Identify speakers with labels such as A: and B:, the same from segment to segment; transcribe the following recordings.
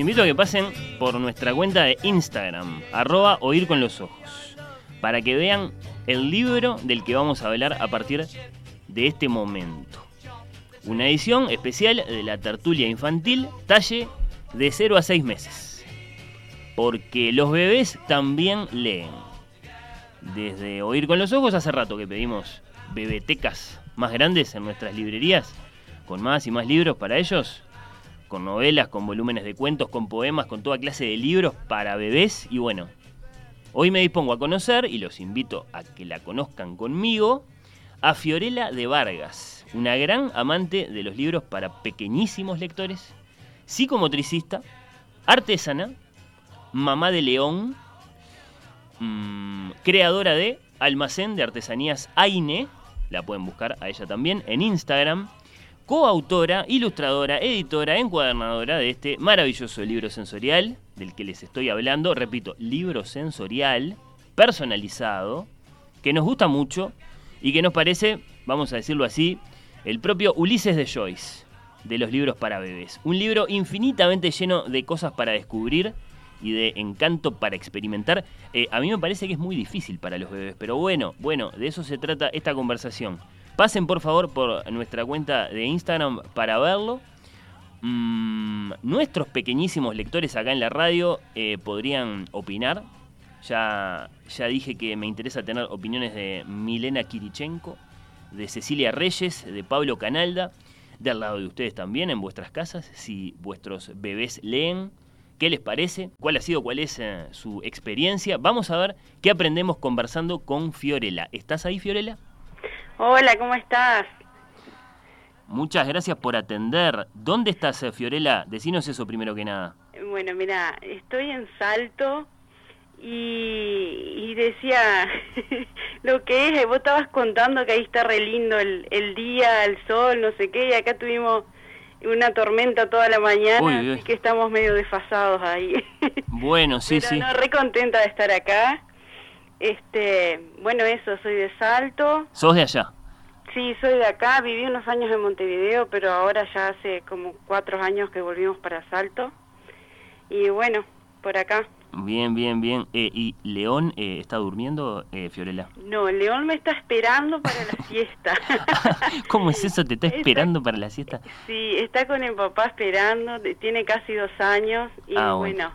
A: invito a que pasen por nuestra cuenta de Instagram, arroba oír con los ojos, para que vean el libro del que vamos a hablar a partir de este momento. Una edición especial de la tertulia infantil, talle de 0 a 6 meses. Porque los bebés también leen. Desde Oír con los Ojos hace rato que pedimos bebetecas más grandes en nuestras librerías, con más y más libros para ellos, con novelas, con volúmenes de cuentos, con poemas, con toda clase de libros para bebés. Y bueno, hoy me dispongo a conocer, y los invito a que la conozcan conmigo, a Fiorella de Vargas, una gran amante de los libros para pequeñísimos lectores, psicomotricista, artesana, mamá de león, mm, creadora de Almacén de Artesanías Aine, la pueden buscar a ella también en Instagram, coautora, ilustradora, editora, encuadernadora de este maravilloso libro sensorial del que les estoy hablando, repito, libro sensorial, personalizado, que nos gusta mucho y que nos parece, vamos a decirlo así, el propio Ulises de Joyce, de los libros para bebés. Un libro infinitamente lleno de cosas para descubrir y de encanto para experimentar. Eh, a mí me parece que es muy difícil para los bebés, pero bueno, bueno, de eso se trata esta conversación. Pasen por favor por nuestra cuenta de Instagram para verlo. Mm, nuestros pequeñísimos lectores acá en la radio eh, podrían opinar. Ya, ya dije que me interesa tener opiniones de Milena Kirichenko, de Cecilia Reyes, de Pablo Canalda, del lado de ustedes también, en vuestras casas, si vuestros bebés leen. ¿Qué les parece? ¿Cuál ha sido, cuál es eh, su experiencia? Vamos a ver qué aprendemos conversando con Fiorella. ¿Estás ahí, Fiorella?
B: Hola, ¿cómo estás?
A: Muchas gracias por atender. ¿Dónde estás, eh, Fiorella? Decinos eso primero que nada.
B: Bueno, mira, estoy en Salto y, y decía lo que es, vos estabas contando que ahí está re lindo el, el día, el sol, no sé qué, y acá tuvimos una tormenta toda la mañana,
A: Uy, uy.
B: así que estamos medio desfasados ahí.
A: Bueno, sí,
B: Pero
A: sí.
B: no, re contenta de estar acá. Este, bueno, eso, soy de Salto.
A: Sos de allá.
B: Sí, soy de acá, viví unos años en Montevideo, pero ahora ya hace como cuatro años que volvimos para Salto. Y bueno, por acá.
A: Bien, bien, bien. Eh, ¿Y León eh, está durmiendo, eh, Fiorella?
B: No, León me está esperando para la siesta.
A: ¿Cómo es eso? ¿Te está
B: Está-
A: esperando para la siesta?
B: sí, está con el papá esperando, tiene casi dos años y
A: Ah, bueno.
B: bueno,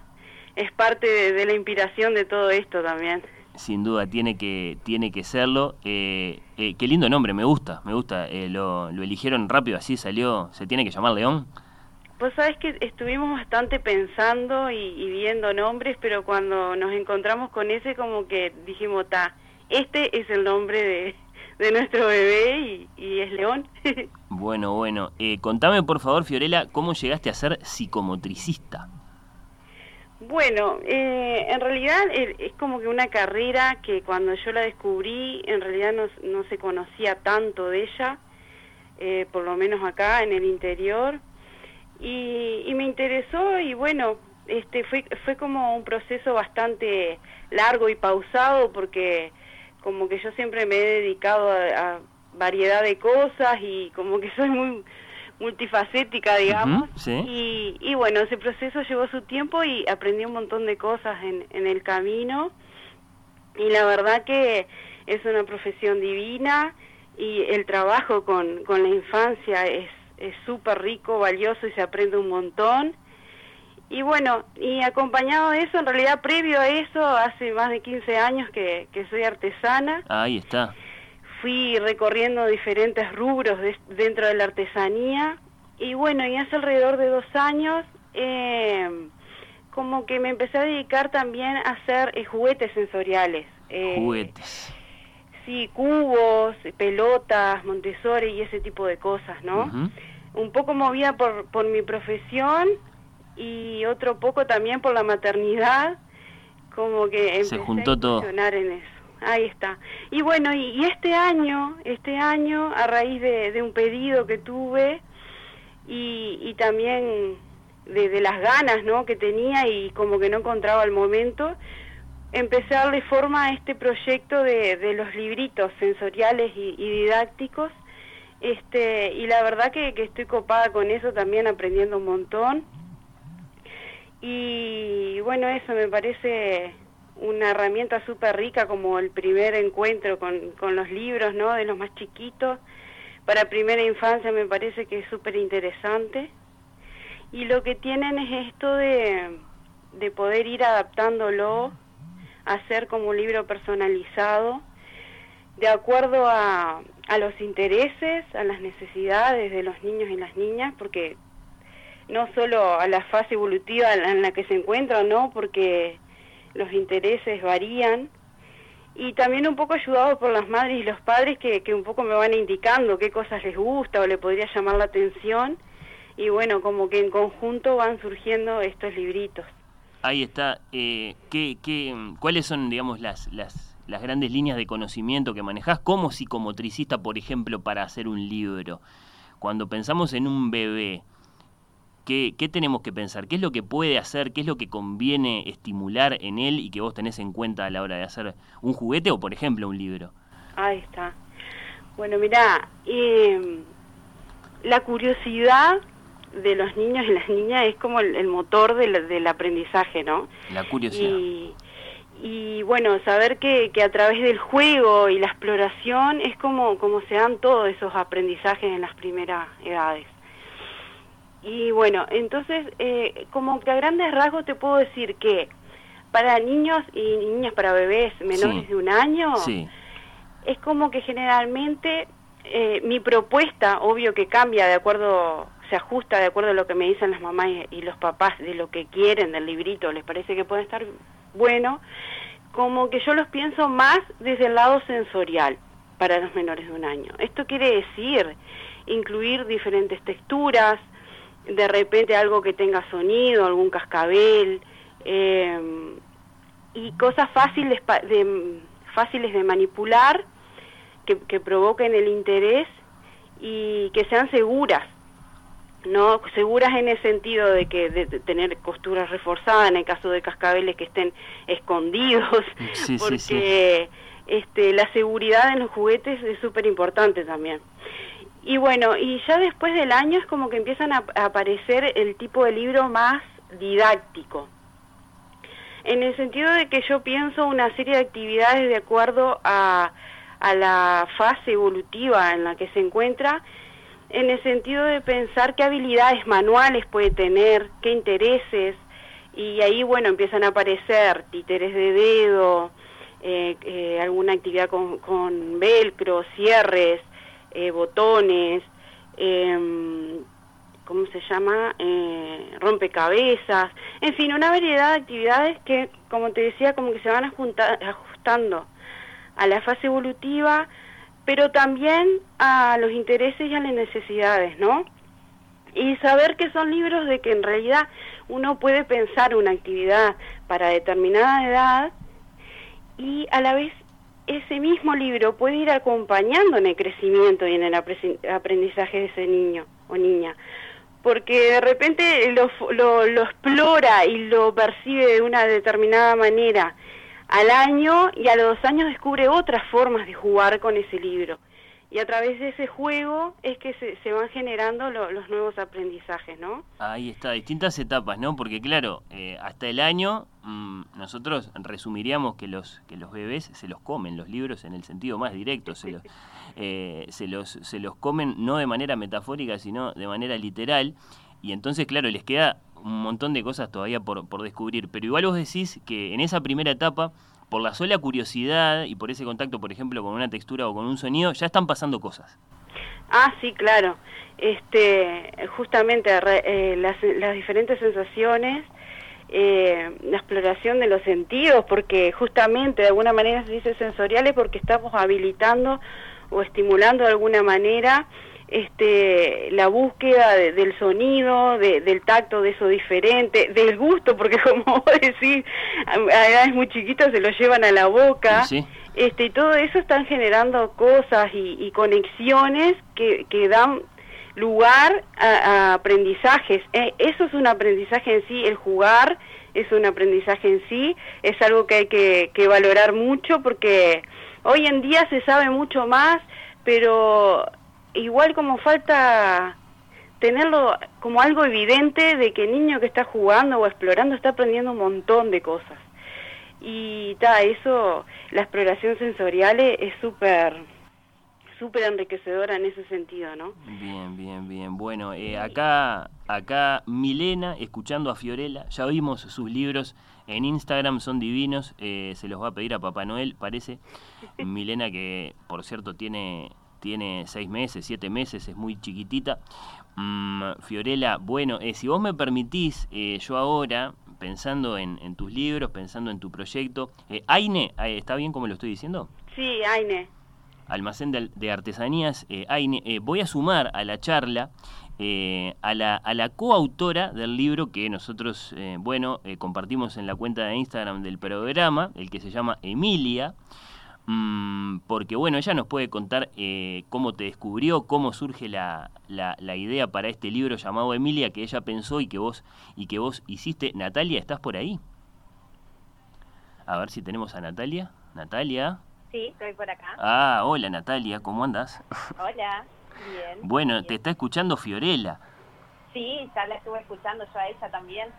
B: es parte de, de la inspiración de todo esto también.
A: Sin duda, tiene que, tiene que serlo. Eh, eh, qué lindo nombre, me gusta, me gusta. Eh, lo, lo eligieron rápido, así salió. ¿Se tiene que llamar León?
B: Pues sabes que estuvimos bastante pensando y, y viendo nombres, pero cuando nos encontramos con ese como que dijimos, ta, este es el nombre de, de nuestro bebé y, y es León.
A: Bueno, bueno. Eh, contame, por favor, Fiorella, cómo llegaste a ser psicomotricista.
B: Bueno, eh, en realidad eh, es como que una carrera que cuando yo la descubrí, en realidad no, no se conocía tanto de ella, eh, por lo menos acá en el interior. y, y me interesó y bueno, este fue, fue como un proceso bastante largo y pausado porque como que yo siempre me he dedicado a, a variedad de cosas y como que soy muy multifacética, digamos.
A: Sí.
B: y, y bueno, ese proceso llevó su tiempo y aprendí un montón de cosas en, en el camino. Y la verdad que es una profesión divina y el trabajo con, con la infancia es es súper rico, valioso y se aprende un montón. Y bueno, y acompañado de eso, en realidad previo a eso, hace más de 15 años que, que soy artesana,
A: Ahí está.
B: Fui recorriendo diferentes rubros de- dentro de la artesanía y bueno, y hace alrededor de dos años eh, como que me empecé a dedicar también a hacer eh, juguetes sensoriales. eh,
A: Juguetes.
B: Sí, cubos, pelotas, Montessori y ese tipo de cosas, ¿no? Un poco movida por, por mi profesión y otro poco también por la maternidad, como que empecé
A: juntó
B: a
A: todo.
B: en eso. Ahí está. Y bueno, y, este año, este año, a raíz de, un pedido que tuve y, también de, las ganas, ¿no? Que tenía y como que no encontraba el momento, empecé a darle forma a este proyecto de, de los libritos sensoriales y, y didácticos. Este, y la verdad que, que estoy copada con eso también, aprendiendo un montón. Y bueno, eso me parece una herramienta súper rica como el primer encuentro con, con los libros, ¿no? De los más chiquitos. Para primera infancia me parece que es súper interesante. Y lo que tienen es esto de, de poder ir adaptándolo, hacer como un libro personalizado, de acuerdo a, a los intereses, a las necesidades de los niños y las niñas, porque no solo a la fase evolutiva en la que se encuentran, ¿no? Porque los intereses varían y también un poco ayudado por las madres y los padres que, que un poco me van indicando qué cosas les gusta o le podría llamar la atención y bueno, como que en conjunto van surgiendo estos libritos.
A: Ahí está. Eh, ¿qué, qué, ¿Cuáles son, digamos, las, las, las grandes líneas de conocimiento que manejás como psicomotricista, por ejemplo, para hacer un libro? Cuando pensamos en un bebé, ¿Qué, ¿Qué, tenemos que pensar? ¿Qué es lo que puede hacer? ¿Qué es lo que conviene estimular en él y que vos tenés en cuenta a la hora de hacer un juguete o, por ejemplo, un libro?
B: Ahí está. Bueno, mira, eh, la curiosidad de los niños y las niñas es como el, el motor del, del, aprendizaje, ¿no?
A: La curiosidad.
B: Y, y bueno, saber que, que, a través del juego y la exploración es como, como se dan todos esos aprendizajes en las primeras edades. Y bueno, entonces, eh, como que a grandes rasgos te puedo decir que para niños y niñas, para bebés menores sí. de un año,
A: sí.
B: es como que generalmente eh, mi propuesta, obvio que cambia de acuerdo, se ajusta de acuerdo a lo que me dicen las mamás y, y los papás, de lo que quieren del librito, les parece que puede estar bueno, como que yo los pienso más desde el lado sensorial para los menores de un año. Esto quiere decir incluir diferentes texturas, de repente algo que tenga sonido, algún cascabel, eh, y cosas fáciles de, fáciles de manipular, que, que, provoquen el interés y que sean seguras, no seguras en el sentido de que de, de tener costuras reforzadas en el caso de cascabeles que estén escondidos,
A: sí,
B: porque
A: sí, sí.
B: este la seguridad en los juguetes es súper importante también. Y bueno, y ya después del año es como que empiezan a, aparecer el tipo de libro más didáctico. En el sentido de que yo pienso una serie de actividades de acuerdo a, a la fase evolutiva en la que se encuentra, en el sentido de pensar qué habilidades manuales puede tener, qué intereses, y ahí, bueno, empiezan a aparecer títeres de dedo, eh, eh, alguna actividad con, con velcro, cierres, eh, botones, eh, ¿cómo se llama? Eh, rompecabezas, en fin, una variedad de actividades que, como te decía, como que se van ajustando a la fase evolutiva, pero también a los intereses y a las necesidades, ¿no? Y saber que son libros de que en realidad uno puede pensar una actividad para determinada edad y a la vez ese mismo libro puede ir acompañando en el crecimiento y en el aprendizaje de ese niño o niña. Porque de repente lo, lo, lo explora y lo percibe de una determinada manera al año y a los dos años descubre otras formas de jugar con ese libro y a través de ese juego es que se, se van generando lo, los nuevos aprendizajes, ¿no?
A: Ahí está, distintas etapas, ¿no? Porque claro, eh, hasta el año mmm, nosotros resumiríamos que los que los bebés se los comen los libros en el sentido más directo, se los, eh, se los, se los comen no de manera metafórica, sino de manera literal, y entonces, claro, les queda un montón de cosas todavía por, por descubrir, pero igual vos decís que en esa primera etapa por la sola curiosidad y por ese contacto, por ejemplo, con una textura o con un sonido, ya están pasando cosas.
B: Ah, sí, claro. Este, justamente eh, las, las, diferentes sensaciones, eh, la exploración de los sentidos, porque justamente de alguna manera se dice sensoriales porque estamos habilitando o estimulando de alguna manera este, la búsqueda de, del sonido, de, del tacto de eso diferente, del gusto, porque como vos decís, a, edades muy chiquitas se lo llevan a la boca,
A: sí.
B: este, y todo eso están generando cosas y, y conexiones que, que dan lugar a, a aprendizajes. Eh, eso es un aprendizaje en sí, el jugar es un aprendizaje en sí, es algo que hay que, que valorar mucho porque hoy en día se sabe mucho más, pero igual como falta tenerlo como algo evidente de que el niño que está jugando o explorando está aprendiendo un montón de cosas. Y ta, eso, la exploración sensorial es súper súper enriquecedora en ese sentido, ¿no?
A: Bien, bien, bien. Bueno, eh, acá, acá Milena, escuchando a Fiorella, ya vimos sus libros en Instagram, son divinos, eh, se los va a pedir a Papá Noel, parece. Milena que, por cierto, tiene, tiene seis meses, siete meses, es muy chiquitita. Mm, Fiorella, bueno, eh, si vos me permitís, eh, yo ahora, pensando en, en, tus libros, pensando en tu proyecto, eh, Aine, ¿está bien como lo estoy diciendo?
B: Sí, Aine.
A: Almacén de, de Artesanías, Aine, voy a sumar a la charla eh, a, la, a la coautora del libro que nosotros, eh, bueno, eh, compartimos en la cuenta de Instagram del programa, el que se llama Emilia, mm, porque, bueno, ella nos puede contar eh, cómo te descubrió, cómo surge la, la, la, idea para este libro llamado Emilia, que ella pensó y que vos, y que vos hiciste. Natalia, ¿estás por ahí? A ver si tenemos a Natalia. Natalia.
C: Sí, estoy por acá.
A: Ah, hola Natalia, ¿cómo andas?
C: Hola, bien.
A: Bueno,
C: bien.
A: te está escuchando Fiorella.
C: Sí, ya la estuve escuchando yo a ella también.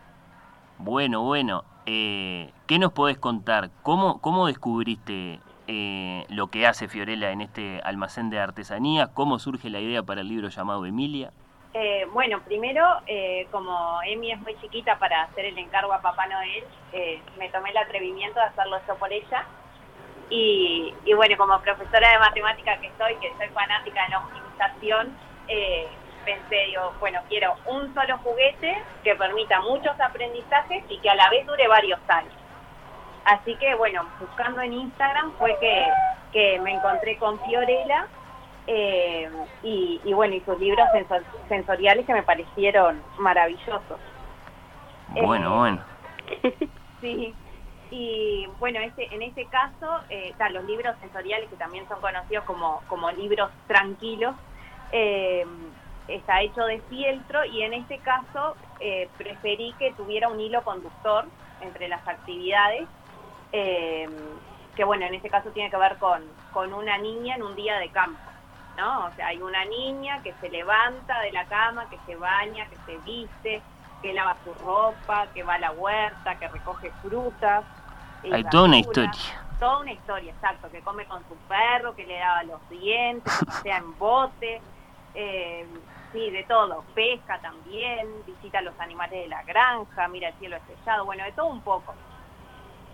A: Bueno, bueno, eh, ¿qué nos podés contar? ¿Cómo, cómo descubriste eh, lo que hace Fiorella en este almacén de artesanía? ¿Cómo surge la idea para el libro llamado Emilia?
C: Eh, bueno, primero, eh, como Emi es muy chiquita para hacer el encargo a Papá Noel, me tomé el atrevimiento de hacerlo yo por ella. Y, y, bueno, como profesora de matemática que soy, que soy fanática de la optimización, pensé, digo, bueno, quiero un solo juguete que permita muchos aprendizajes y que a la vez dure varios años. Así que, bueno, buscando en Instagram fue que, que me encontré con Fiorella eh, y, y, bueno, y sus libros sensor sensoriales que me parecieron maravillosos.
A: Bueno, eh, bueno.
C: sí, y bueno, este, en este caso, eh, los libros sensoriales que también son conocidos como, como libros tranquilos, eh, está hecho de fieltro y en este caso preferí que tuviera un hilo conductor entre las actividades, eh, que bueno, en este caso tiene que ver con, con una niña en un día de campo. ¿no? O sea, hay una niña que se levanta de la cama, que se baña, que se viste, que lava su ropa, que va a la huerta, que recoge frutas.
A: Hay toda una historia.
C: Toda una historia, exacto, que come con su perro, que le lava los dientes, que sea en bote, eh, sí, de todo, pesca también, visita a los animales de la granja, mira el cielo estrellado, bueno, de todo un poco.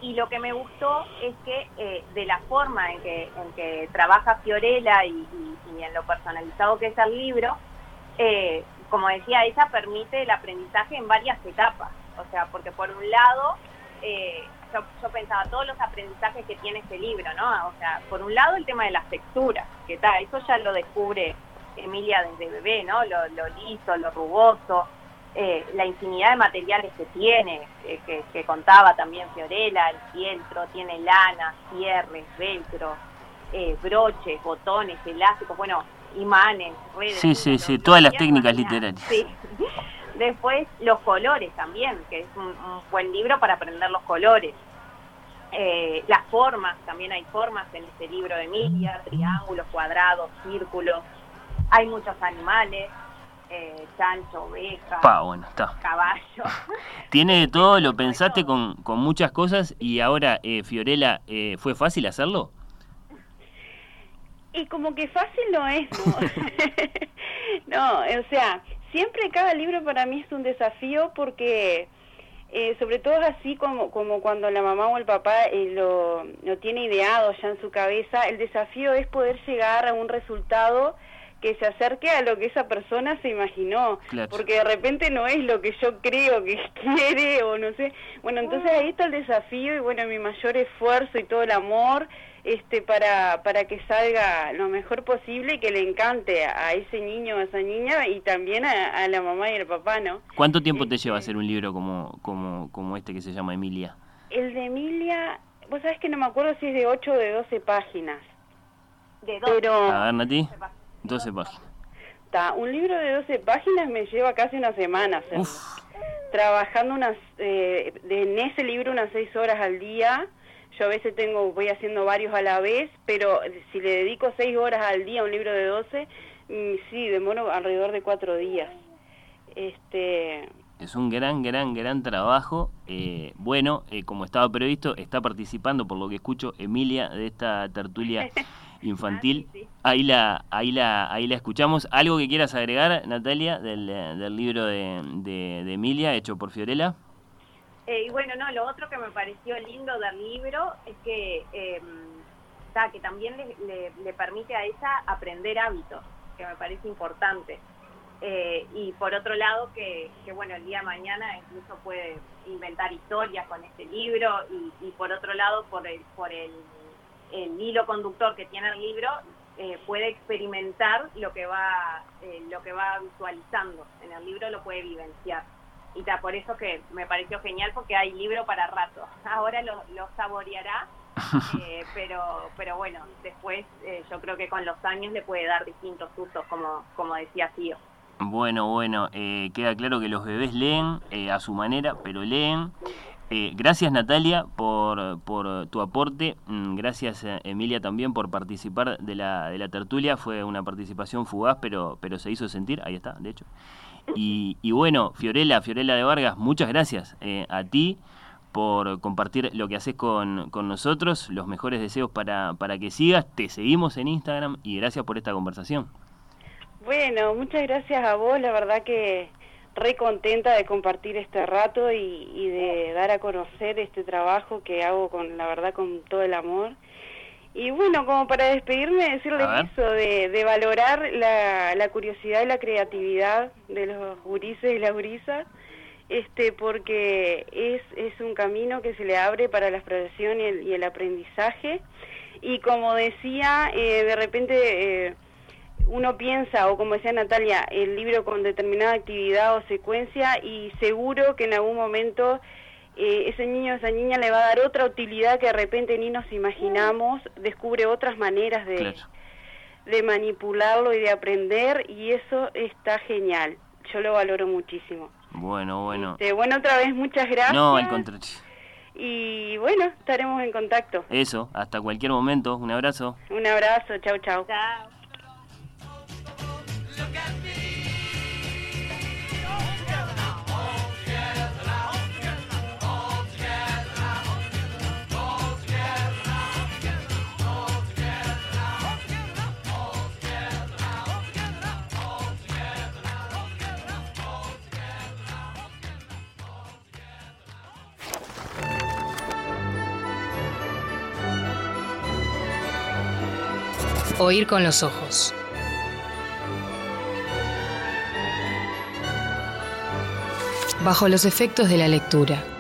C: Y lo que me gustó es que eh, de la forma en que, en que trabaja Fiorella y, y, en lo personalizado que es el libro, eh, como decía ella, permite el aprendizaje en varias etapas. O sea, porque por un lado, eh, yo, yo, pensaba todos los aprendizajes que tiene este libro, ¿no? O sea, por un lado el tema de las texturas, que tal, eso ya lo descubre Emilia desde bebé, ¿no? Lo, lo liso, lo rugoso, eh, la infinidad de materiales que tiene, eh, que, que, contaba también Fiorella, el fieltro, tiene lana, cierres, velcro, eh, broches, botones, elásticos, bueno, imanes, redes.
A: Sí, sí, sí, todas las técnicas literarias.
C: Sí. Después los colores también, que es un, un buen libro para aprender los colores. Eh, las formas, también hay formas en este libro de Emilia, triángulos, cuadrados, círculos. Hay muchos animales, eh, chancho, oveja,
A: pa, bueno, está.
C: caballo.
A: Tiene de todo, lo pensaste con, con muchas cosas y ahora, eh, Fiorella, eh, ¿fue fácil hacerlo?
B: Y como que fácil no es, ¿no? no, o sea, siempre cada libro para mí es un desafío porque eh, sobre todo así como, como cuando la mamá o el papá eh, lo, lo tiene ideado ya en su cabeza, el desafío es poder llegar a un resultado que se acerque a lo que esa persona se imaginó,
A: claro.
B: porque de repente no es lo que yo creo que quiere o no sé. Bueno, entonces ahí está el desafío y bueno, mi mayor esfuerzo y todo el amor este para para que salga lo mejor posible y que le encante a ese niño o a esa niña y también a, a, la mamá y al papá, ¿no?
A: ¿Cuánto tiempo te lleva hacer un libro como como como este que se llama Emilia?
B: El de Emilia, vos sabés que no me acuerdo si es de 8 o de 12 páginas.
C: De 12.
B: Pero...
A: A ver, Nati. 12 páginas.
B: Ta, un libro de 12 páginas me lleva casi una semana trabajando unas, eh, en ese libro unas seis horas al día. Yo a veces tengo, voy haciendo varios a la vez, pero si le dedico seis horas al día a un libro de 12, mm, sí, demoro alrededor de cuatro días. Este,
A: Es un gran, gran, gran trabajo. Eh, bueno, eh, como estaba previsto, está participando, por lo que escucho, Emilia de esta tertulia infantil.
C: Ah, sí, sí.
A: Ahí la, ahí la, ahí la escuchamos. ¿Algo que quieras agregar, Natalia, del, del libro de, de- de Emilia, hecho por Fiorella?
C: Eh, y bueno, no, lo otro que me pareció lindo del libro es que, eh, sea, que también le, le- le permite a ella aprender hábitos, que me parece importante. Eh, y por otro lado, que, que, bueno, el día de mañana incluso puede inventar historias con este libro y, y por otro lado, por el, por el, el hilo conductor que tiene el libro, eh, puede experimentar lo que va eh, lo que va visualizando. En el libro lo puede vivenciar y ta, por eso que me pareció genial porque hay libro para rato. Ahora lo, lo saboreará, eh, pero pero bueno, después eh, yo creo que con los años le puede dar distintos usos, como, como decía Tío.
A: Bueno, bueno, eh, queda claro que los bebés leen eh, a su manera, pero leen. Eh, gracias Natalia por, por tu aporte, Mm, gracias eh, Emilia también por participar de la, de la tertulia, fue una participación fugaz, pero, pero se hizo sentir, ahí está, de hecho. Y, y bueno, Fiorella, Fiorella de Vargas, muchas gracias eh, a ti por compartir lo que haces con, con nosotros, los mejores deseos para, para que sigas, te seguimos en Instagram y gracias por esta conversación.
B: Bueno, muchas gracias a vos, la verdad que re contenta de compartir este rato y, y de dar a conocer este trabajo que hago con, la verdad, con todo el amor. Y bueno, como para despedirme, decirles eso, de, de valorar la, la curiosidad y la creatividad de los gurises y las gurisas, este, porque es, es un camino que se le abre para la exploración y el, y el aprendizaje. Y como decía, eh, de repente... eh, uno piensa, o como decía Natalia, el libro con determinada actividad o secuencia y seguro que en algún momento eh, ese niño o esa niña le va a dar otra utilidad que de repente ni nos imaginamos, descubre otras maneras de,
A: Claro.
B: de manipularlo y de aprender y eso está genial. Yo lo valoro muchísimo.
A: Bueno, bueno.
B: Este, bueno, otra vez muchas gracias.
A: No, al contrario.
B: Y bueno, estaremos en contacto.
A: Eso, hasta cualquier momento. Un abrazo.
B: Un abrazo, chau, chau.
C: Chao.
D: Oír con los ojos. Bajo los efectos de la lectura.